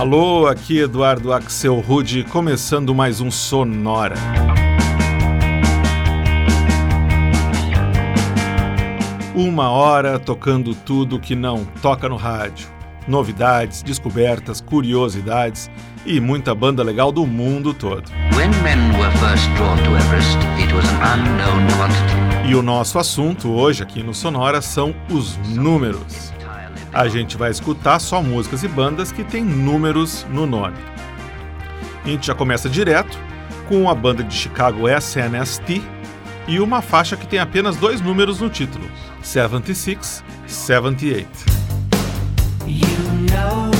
Alô, aqui Eduardo Axel Rude, começando mais um Sonora. Uma hora tocando tudo que não toca no rádio. Novidades, descobertas, curiosidades e muita banda legal do mundo todo. Everest, e o nosso assunto hoje aqui no Sonora são os números a gente vai escutar só músicas e bandas que têm números no nome. A gente já começa direto com a banda de Chicago SNST e uma faixa que tem apenas dois números no título: 76 78. You know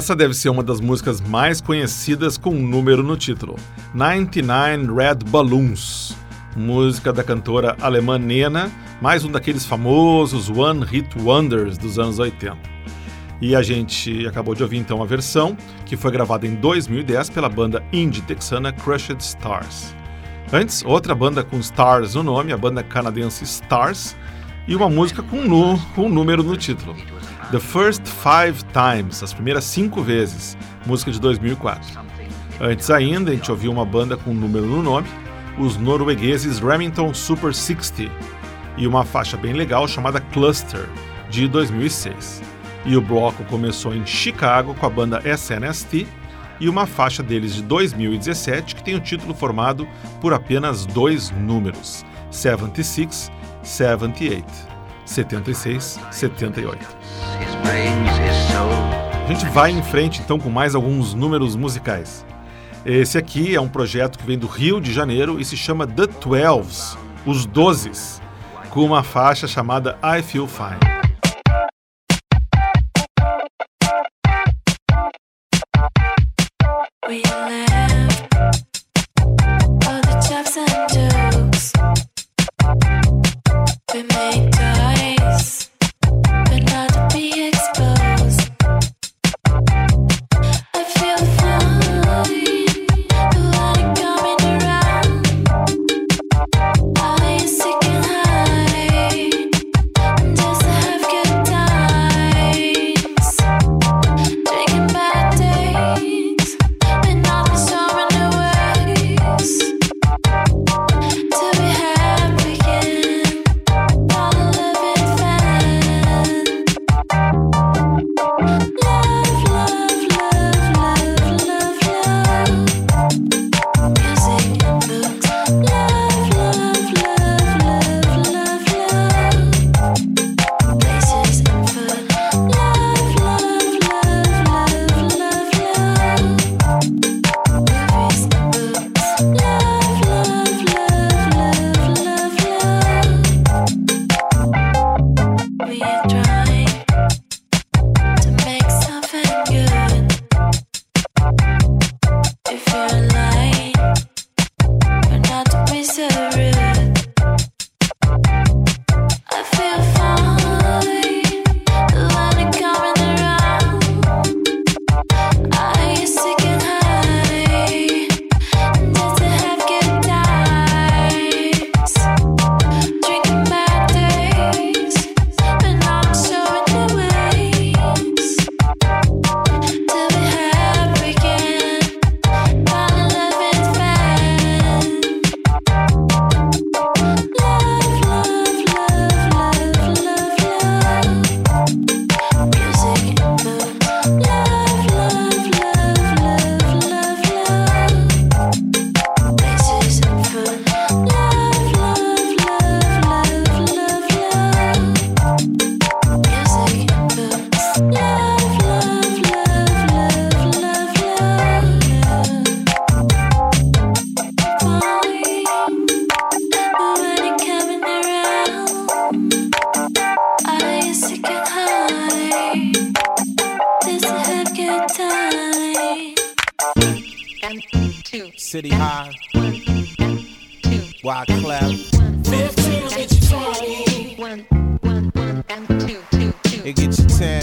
Essa deve ser uma das músicas mais conhecidas com um número no título: 99 Red Balloons, música da cantora alemã Nena, mais um daqueles famosos One Hit Wonders dos anos 80. E a gente acabou de ouvir então a versão, que foi gravada em 2010 pela banda indie texana Crushed Stars. Antes, outra banda com Stars no nome, a banda canadense Stars, e uma música com, com um número no título. The First Five Times, as primeiras cinco vezes, música de 2004. Antes ainda, a gente ouviu uma banda com um número no nome, os noruegueses Remington Super 60, e uma faixa bem legal chamada Cluster, de 2006. E o bloco começou em Chicago com a banda SNST e uma faixa deles de 2017 que tem o título formado por apenas dois números: 76, 78. 76, 78. A gente vai em frente então com mais alguns números musicais. Esse aqui é um projeto que vem do Rio de Janeiro e se chama The Twelves, os Dozes, com uma faixa chamada I Feel Fine.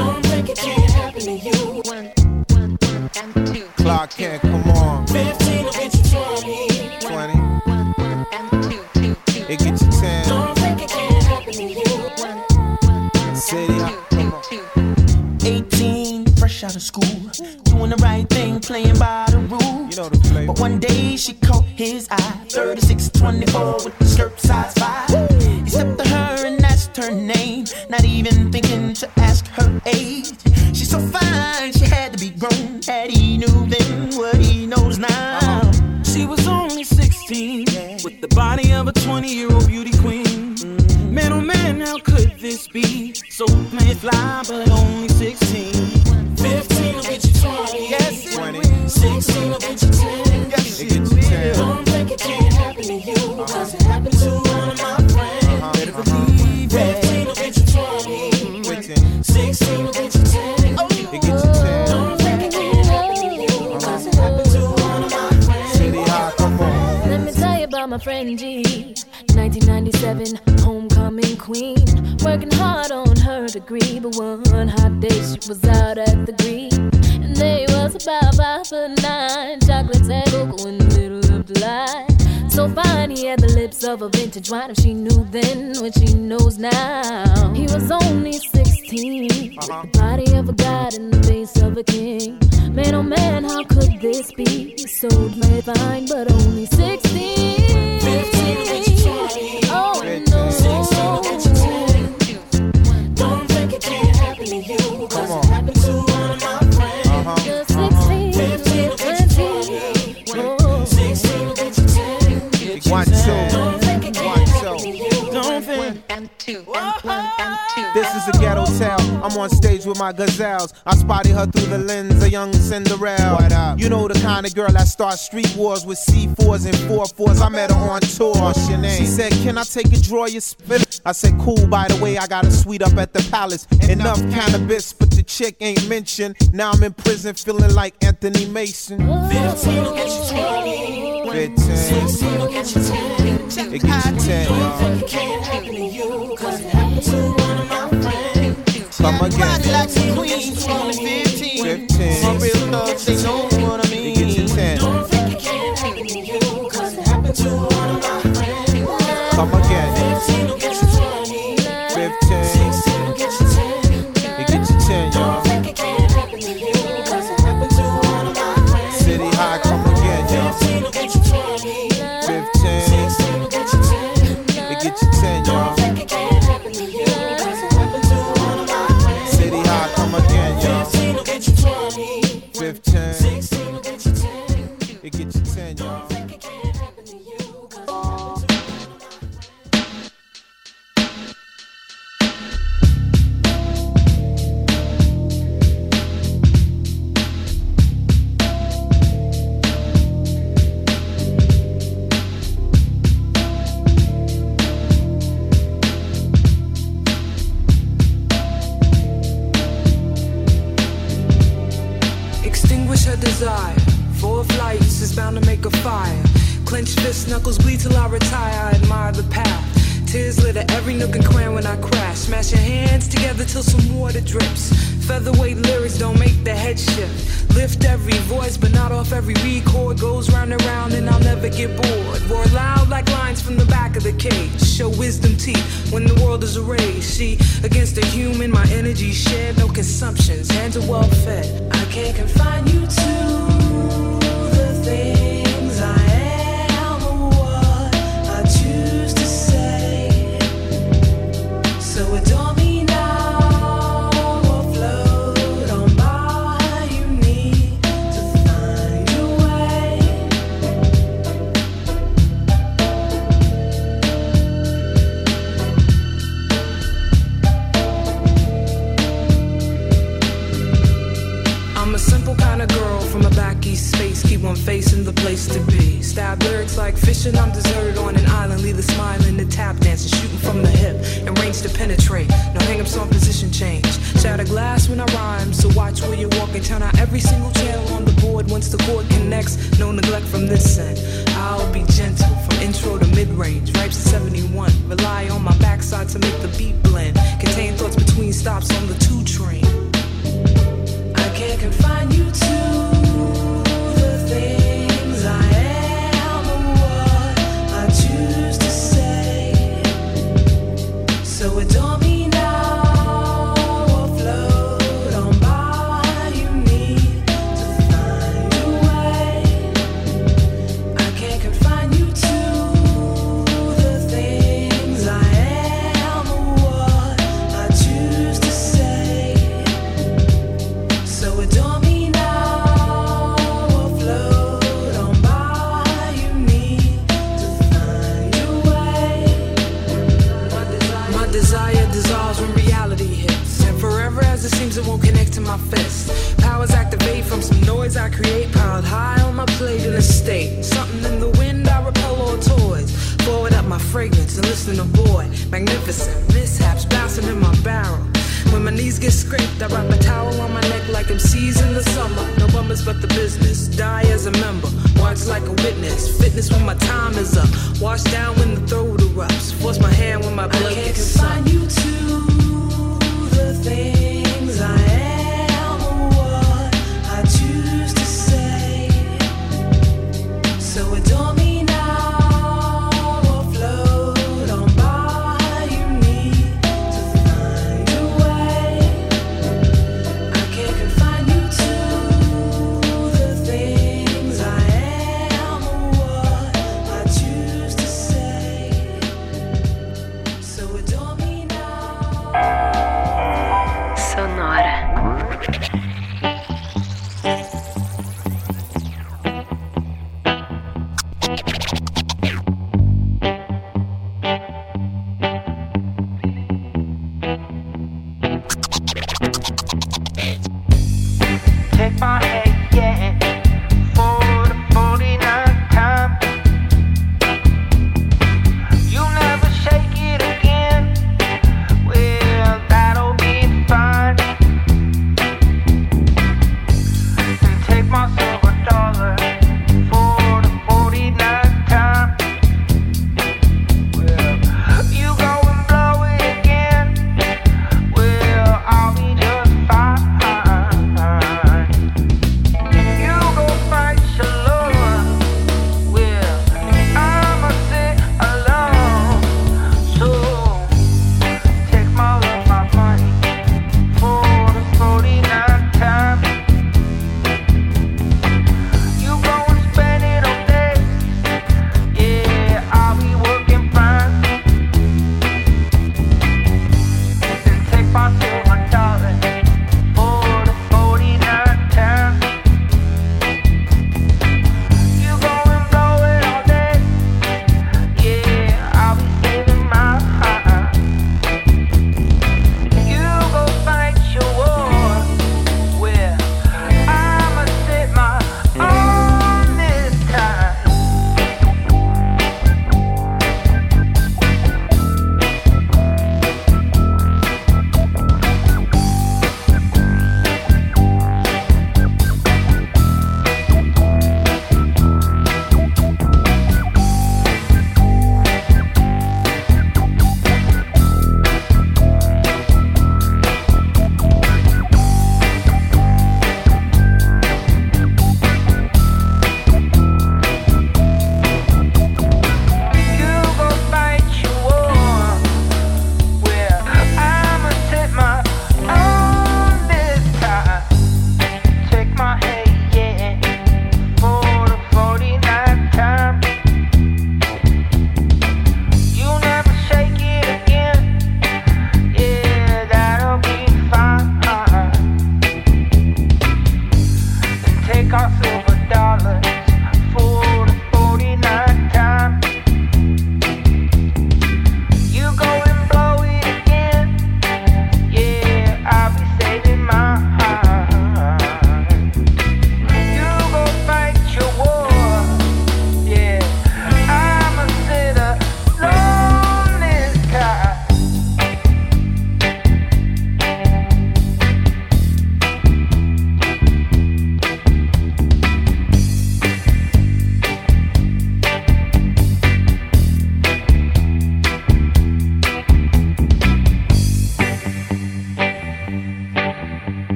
Don't think it can't happen to you. One, one, one, and two. Clark Kent, come on, 15 will get you 20. 20, One, one, and two, two, two. it gets you 10. Don't think it can't happen to you. One, one, one, City and High, two, come two, on. two. 18, fresh out of school, doing the right thing, playing by the rules. You know the flavor. But one day she caught his eye, 36, 24 with the skirt fly, but only 16. 15 will get you 20. Yes, 20. 16 will get you 10. Yes, it gets you 10. Don't think it can't happen to you, cause it happened to one of my friends. Uh-huh. Better uh-huh. believe it. 15 will get you 20. Mm-hmm. 16 will get you 10. It gets you oh, Don't think it can't happened uh-huh. to one of my friends. City high, come on. Let me tell you about my friend G. 1997, homecoming queen. Working hard on degree, but one hot day she was out at the green. And they was about five foot nine. Chocolates and cocoa in the middle of line. So fine, he had the lips of a vintage wine. If she knew then, what she knows now. He was only 16, with the body of a god and the face of a king. Man, oh man, how could this be? So very fine, but only 16. Is a ghetto tale. I'm on stage with my gazelles. I spotted her through the lens of young Cinderella. What up? You know the kind of girl that starts street wars with C4s and 4-4s. I met her on tour. What's your name? She said, Can I take a draw your spit? I said, Cool, by the way, I got a suite up at the palace. Enough cannabis, but the chick ain't mentioned. Now I'm in prison feeling like Anthony Mason. 15 will get you 15. 16 will get you 10. It gets you 10, Don't y'all. think it can't happen to you. Cause it happened to Come again. Cadillacs and Queens, only 15. 15. My real thugs, they know what I It gets you mean. 10. Don't think it can't happen to you. Cause it happened to one of my friends. Come again. 15 will get you 20. 15. Desire. Four flights is bound to make a fire. Clenched fist, knuckles bleed till I retire. I admire the path. Tears litter every nook and cranny when I crash. Smash your hands together till some water drips. Featherweight lyrics don't make the head shift. Lift every voice, but not off every record. Goes round and round, and I'll never get bored. Roar loud like lines from the back of the cage. Show wisdom teeth when the world is erased. See, against a human, my energy shared. No consumptions, hands are well fed. I can't confine you to the things I'm a simple kind of girl from a back east space. Keep on facing the place to be. Stab lyrics like fishing. I'm deserted on an island. Leave the smiling, the tap dancing, shooting from the hip and range to penetrate. No hang-ups on position change. Shatter glass when I rhyme. So watch where you're walking. Turn out every single channel on the board. Once the chord connects, no neglect from this end. I'll be gentle from intro to mid-range. Ripes to 71. Rely on my backside to make the beat blend. Contain thoughts between stops on the two train. I can't confine you to the things I am So adore me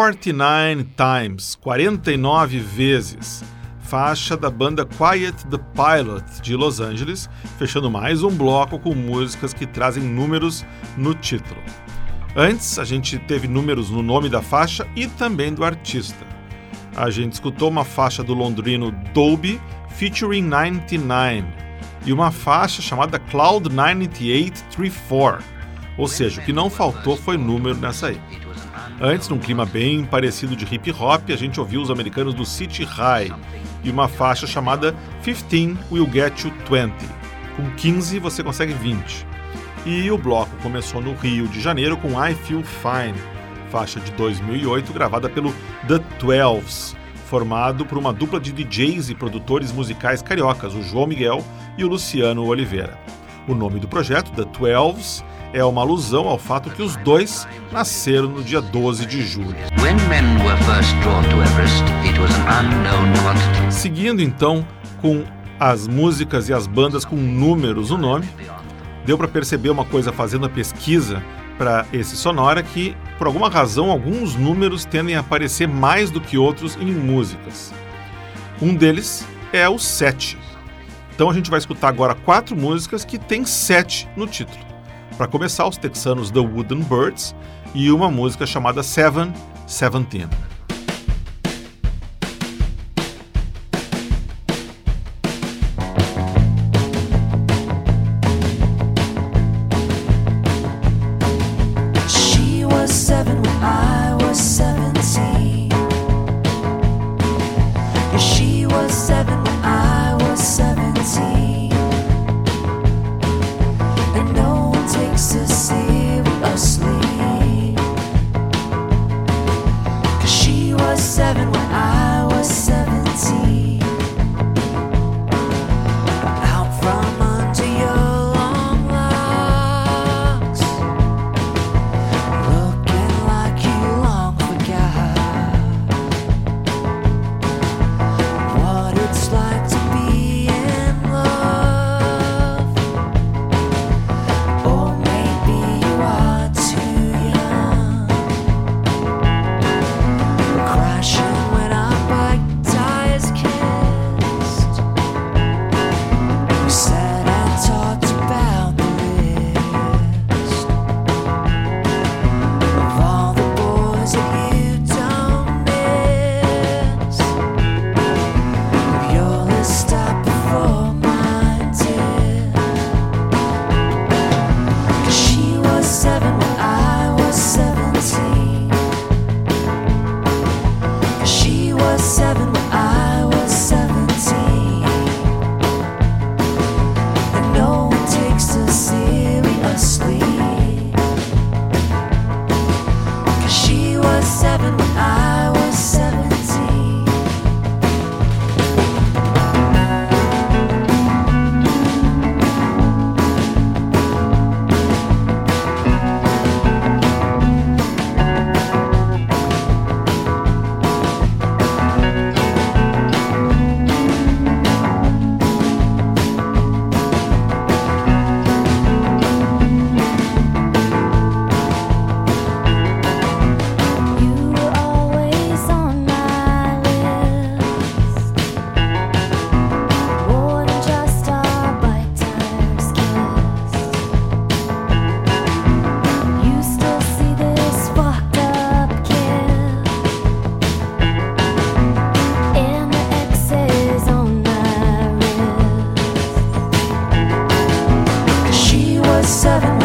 49 Times, 49 vezes, faixa da banda Quiet the Pilot de Los Angeles, fechando mais um bloco com músicas que trazem números no título. Antes, a gente teve números no nome da faixa e também do artista. A gente escutou uma faixa do londrino Dolby featuring 99 e uma faixa chamada Cloud 9834. Ou seja, o que não faltou foi número nessa aí. Antes, num clima bem parecido de hip hop, a gente ouviu os americanos do City High e uma faixa chamada 15 Will Get You 20. Com 15 você consegue 20. E o bloco começou no Rio de Janeiro com I Feel Fine, faixa de 2008 gravada pelo The Twelves, formado por uma dupla de DJs e produtores musicais cariocas, o João Miguel e o Luciano Oliveira. O nome do projeto, The Twelves, é uma alusão ao fato que os dois nasceram no dia 12 de julho. Seguindo então com as músicas e as bandas com números no nome, deu para perceber uma coisa fazendo a pesquisa para esse Sonora que, por alguma razão, alguns números tendem a aparecer mais do que outros em músicas. Um deles é o 7. Então a gente vai escutar agora quatro músicas que tem 7 no título para começar, os texanos The Wooden Birds e uma música chamada Seven, Seventeen. seven.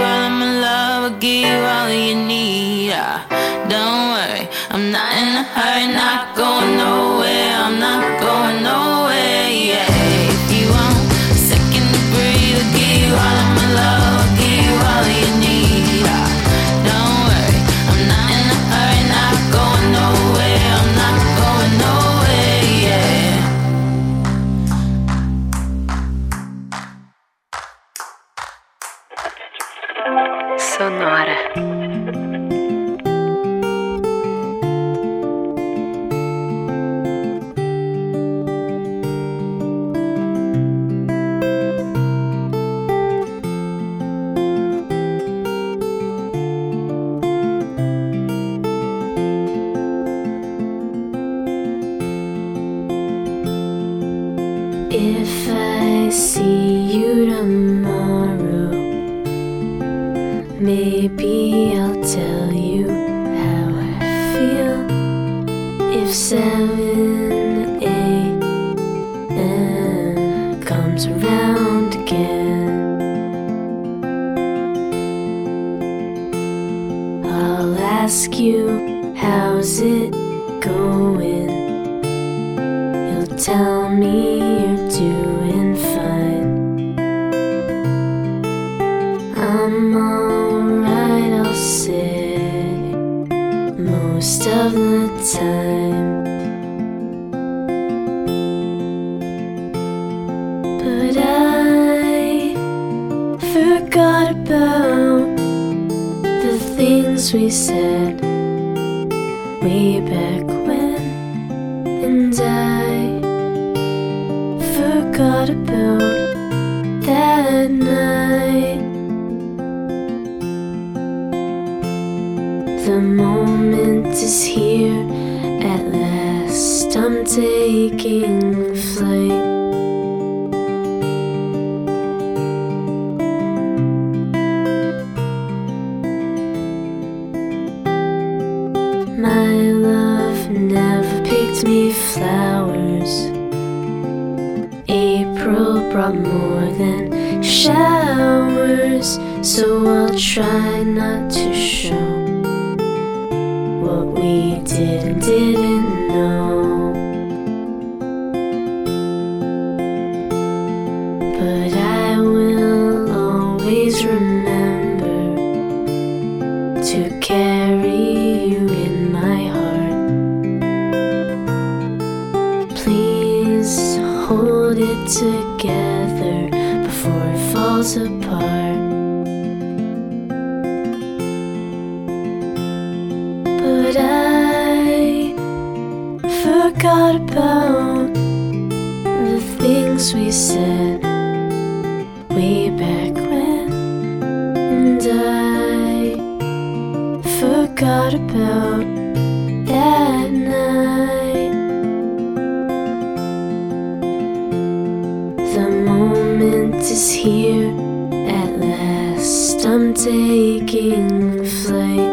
while I'm I'm alright, I'll say most of the time. But I forgot about the things we said way back speaking. Forgot about that night. The moment is here at last. I'm taking flight.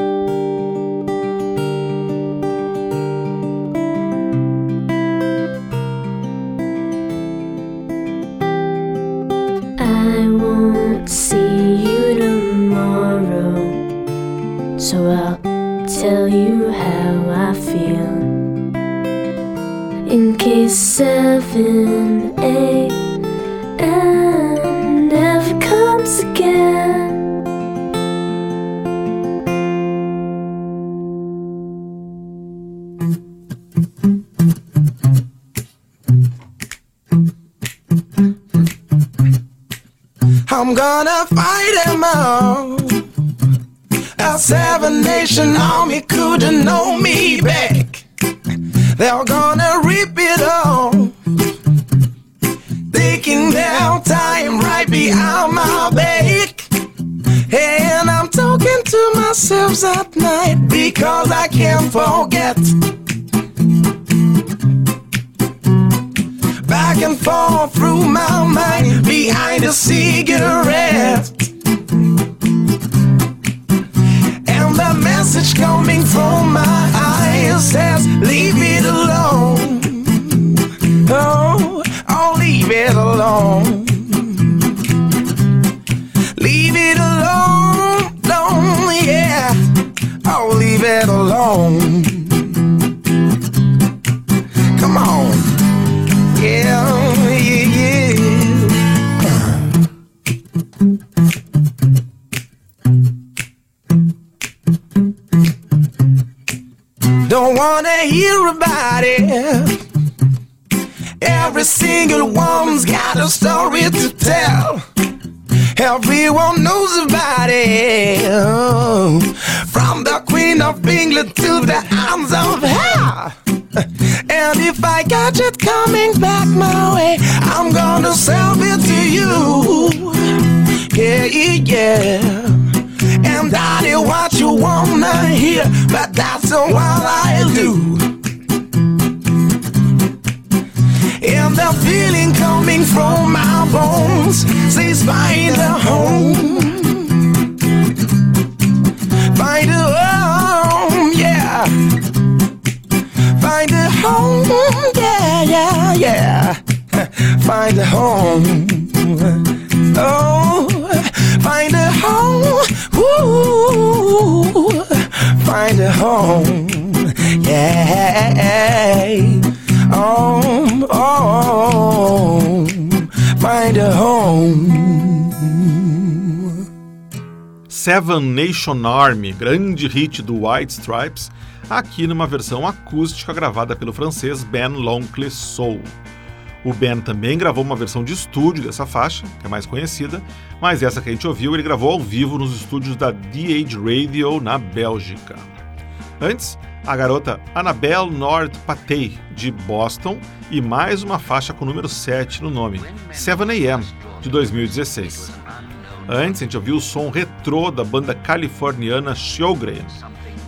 Gonna fight them all. Our seven nation army couldn't know me back. They're gonna rip it all. Taking their time right behind my back. And I'm talking to myself at night because I can't forget. back and forth through my mind behind a cigarette. And the message coming from my eyes says, Leave it alone. Oh, oh, leave it alone. Leave it alone, alone yeah. Oh, leave it alone. Every single one's got a story to tell. Everyone knows about it. From the Queen of England to the arms of hell. And if I catch it coming back my way, I'm gonna sell it to you. Yeah, yeah. And that is what you wanna hear, but that's all I do. And the feeling coming from my bones says find a home. Find a home, yeah. Find a home, yeah, yeah, yeah. Find a home. Oh, find a home. Ooh, find a home. Yeah. Oh, oh, find a home. Seven Nation Army, grande hit do White Stripes, aqui numa versão acústica gravada pelo francês Ben Loncle. O Ben também gravou uma versão de estúdio dessa faixa, que é mais conhecida, mas essa que a gente ouviu ele gravou ao vivo nos estúdios da DH Radio na Bélgica. Antes, a garota Annabelle Nord Patey, de Boston, e mais uma faixa com o número 7 no nome, 7am, de 2016. Antes, a gente ouviu o som retrô da banda californiana Showgram,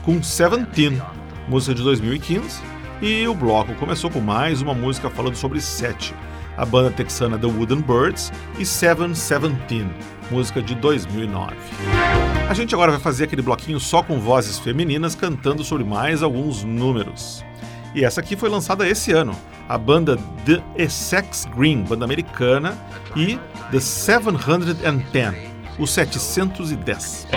com Seventeen, música de 2015, e o bloco começou com mais uma música falando sobre Sete, a banda texana The Wooden Birds, e Seven Seventeen, música de 2009. A gente agora vai fazer aquele bloquinho só com vozes femininas cantando sobre mais alguns números. E essa aqui foi lançada esse ano, a banda The Essex Green, banda americana, e The 710, o 710.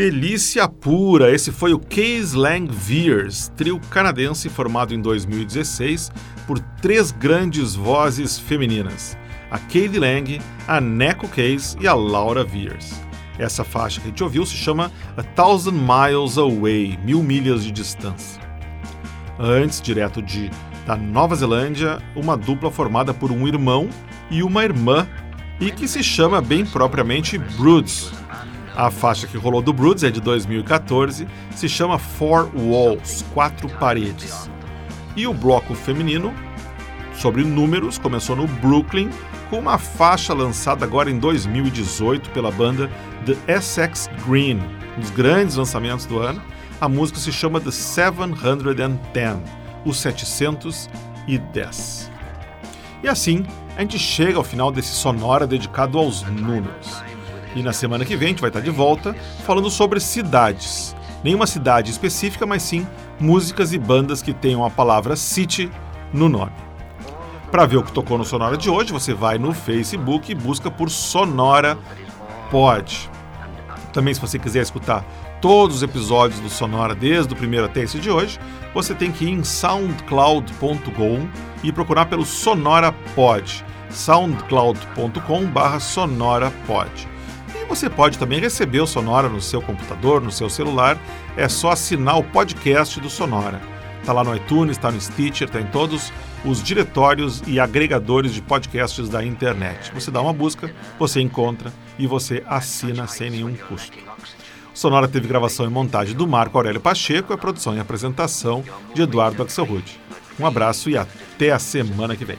Delícia pura! Esse foi o Case Lang Veers, trio canadense formado em 2016 por três grandes vozes femininas: a Katie Lang, a Neko Case e a Laura Veers. Essa faixa que a gente ouviu se chama A Thousand Miles Away Mil Milhas de Distância. Antes, direto de da Nova Zelândia, uma dupla formada por um irmão e uma irmã e que se chama bem propriamente Broods. A faixa que rolou do Broods é de 2014, se chama Four Walls, Quatro Paredes. E o bloco feminino, sobre números, começou no Brooklyn, com uma faixa lançada agora em 2018 pela banda The Essex Green, um dos grandes lançamentos do ano. A música se chama The 710, os 710. E assim, a gente chega ao final desse sonora dedicado aos números. E na semana que vem a gente vai estar de volta falando sobre cidades. Nenhuma cidade específica, mas sim músicas e bandas que tenham a palavra city no nome. Para ver o que tocou no Sonora de hoje, você vai no Facebook e busca por Sonora Pod. Também, se você quiser escutar todos os episódios do Sonora, desde o primeiro até esse de hoje, você tem que ir em soundcloud.com e procurar pelo Sonora Pod. soundcloud.com sonorapod. E você pode também receber o Sonora no seu computador, no seu celular. É só assinar o podcast do Sonora. Está lá no iTunes, está no Stitcher, está em todos os diretórios e agregadores de podcasts da internet. Você dá uma busca, você encontra e você assina sem nenhum custo. O Sonora teve gravação e montagem do Marco Aurélio Pacheco, a produção e apresentação de Eduardo Axelrod. Um abraço e até a semana que vem.